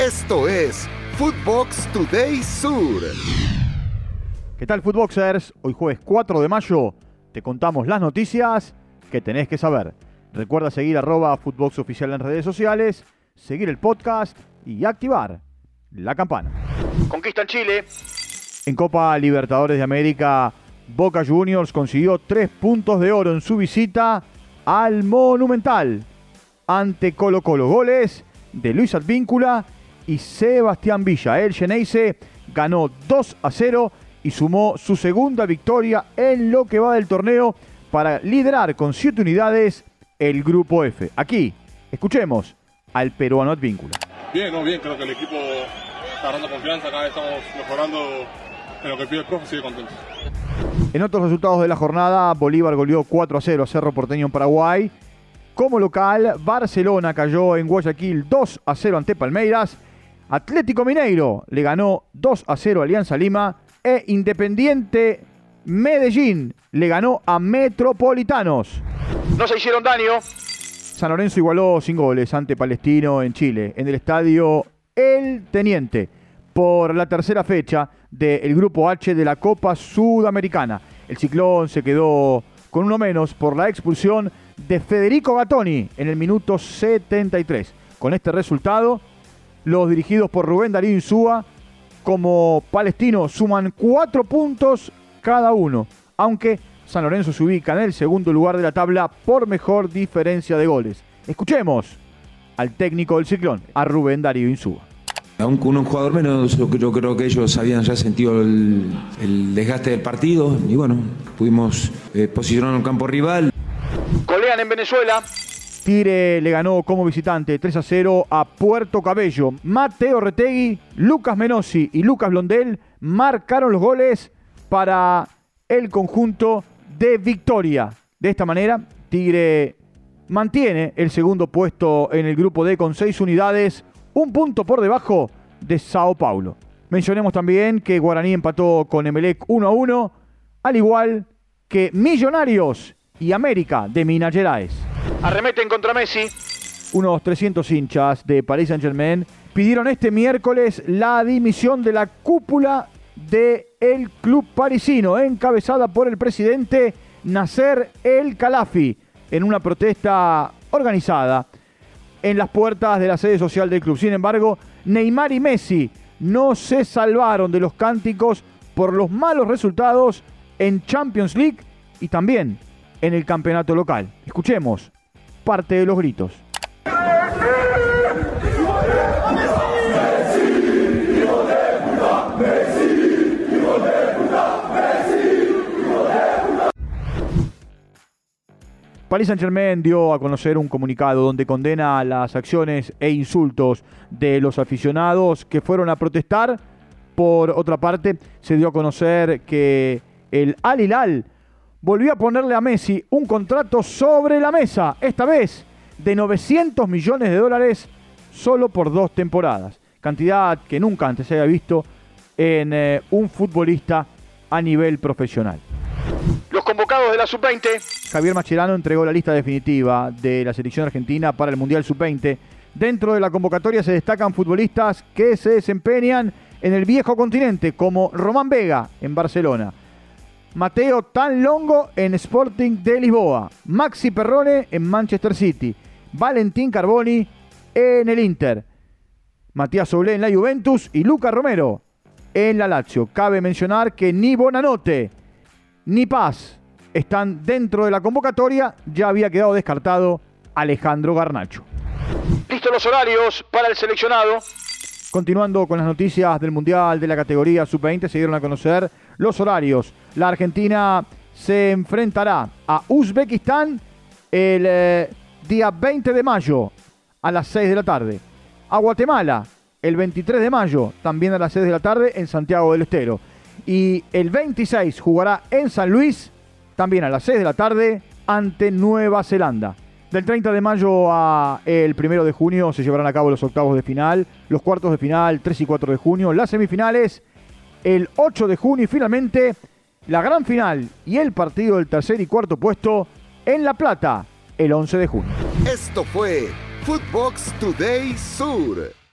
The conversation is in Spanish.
Esto es Footbox Today Sur. ¿Qué tal, Footboxers? Hoy jueves 4 de mayo te contamos las noticias que tenés que saber. Recuerda seguir arroba Footbox Oficial en redes sociales, seguir el podcast y activar la campana. Conquista en Chile. En Copa Libertadores de América, Boca Juniors consiguió tres puntos de oro en su visita al Monumental ante Colo Colo. Goles de Luis Advíncula y Sebastián Villa. El Geneise ganó 2 a 0 y sumó su segunda victoria en lo que va del torneo para liderar con 7 unidades el grupo F. Aquí, escuchemos al peruano Advíncula. Bien, no, bien, creo que el equipo está dando confianza, cada vez estamos mejorando en lo que pide el profe, sigue contento. En otros resultados de la jornada, Bolívar goleó 4 a 0 a Cerro Porteño en Paraguay. Como local, Barcelona cayó en Guayaquil 2 a 0 ante Palmeiras. Atlético Mineiro le ganó 2 a 0 a Alianza Lima. E Independiente Medellín le ganó a Metropolitanos. No se hicieron daño. San Lorenzo igualó sin goles ante Palestino en Chile, en el estadio El Teniente, por la tercera fecha del Grupo H de la Copa Sudamericana. El ciclón se quedó con uno menos por la expulsión de Federico Gattoni en el minuto 73. Con este resultado, los dirigidos por Rubén Darío Insúa como palestino suman cuatro puntos cada uno, aunque San Lorenzo se ubica en el segundo lugar de la tabla por mejor diferencia de goles. Escuchemos al técnico del ciclón, a Rubén Darío Insúa. Aún con un jugador menos, yo, creo que ellos habían ya sentido el, el desgaste del partido y bueno, pudimos eh, posicionar en un campo rival. Colean en Venezuela. Tigre le ganó como visitante 3 a 0 a Puerto Cabello. Mateo Retegui, Lucas Menossi y Lucas Blondel marcaron los goles para el conjunto de Victoria. De esta manera, Tigre mantiene el segundo puesto en el grupo D con 6 unidades, un punto por debajo de Sao Paulo. Mencionemos también que Guaraní empató con Emelec 1 a 1, al igual que Millonarios y América de Minas Gerais. Arremeten contra Messi. Unos 300 hinchas de Paris Saint-Germain pidieron este miércoles la dimisión de la cúpula del el club parisino, encabezada por el presidente Nasser El Khalafi, en una protesta organizada en las puertas de la sede social del club. Sin embargo, Neymar y Messi no se salvaron de los cánticos por los malos resultados en Champions League y también en el campeonato local. Escuchemos parte de los gritos. Paris Saint-Germain dio a conocer un comunicado donde condena las acciones e insultos de los aficionados que fueron a protestar. Por otra parte, se dio a conocer que el Al Hilal volvió a ponerle a Messi un contrato sobre la mesa, esta vez de 900 millones de dólares solo por dos temporadas. Cantidad que nunca antes se había visto en eh, un futbolista a nivel profesional. Los convocados de la sub-20. Javier Mascherano entregó la lista definitiva de la selección argentina para el Mundial sub-20. Dentro de la convocatoria se destacan futbolistas que se desempeñan en el viejo continente, como Román Vega en Barcelona, Mateo Tanlongo en Sporting de Lisboa, Maxi Perrone en Manchester City, Valentín Carboni en el Inter, Matías Soule en la Juventus y Luca Romero en la Lazio. Cabe mencionar que ni Bonanote ni Paz están dentro de la convocatoria, ya había quedado descartado Alejandro Garnacho. Listo los horarios para el seleccionado. Continuando con las noticias del Mundial de la categoría Sub-20, se dieron a conocer los horarios. La Argentina se enfrentará a Uzbekistán el eh, día 20 de mayo a las 6 de la tarde. A Guatemala el 23 de mayo, también a las 6 de la tarde en Santiago del Estero. Y el 26 jugará en San Luis, también a las 6 de la tarde, ante Nueva Zelanda. Del 30 de mayo a el 1 de junio se llevarán a cabo los octavos de final, los cuartos de final 3 y 4 de junio, las semifinales el 8 de junio y finalmente la gran final y el partido del tercer y cuarto puesto en La Plata el 11 de junio. Esto fue Footbox Today Sur.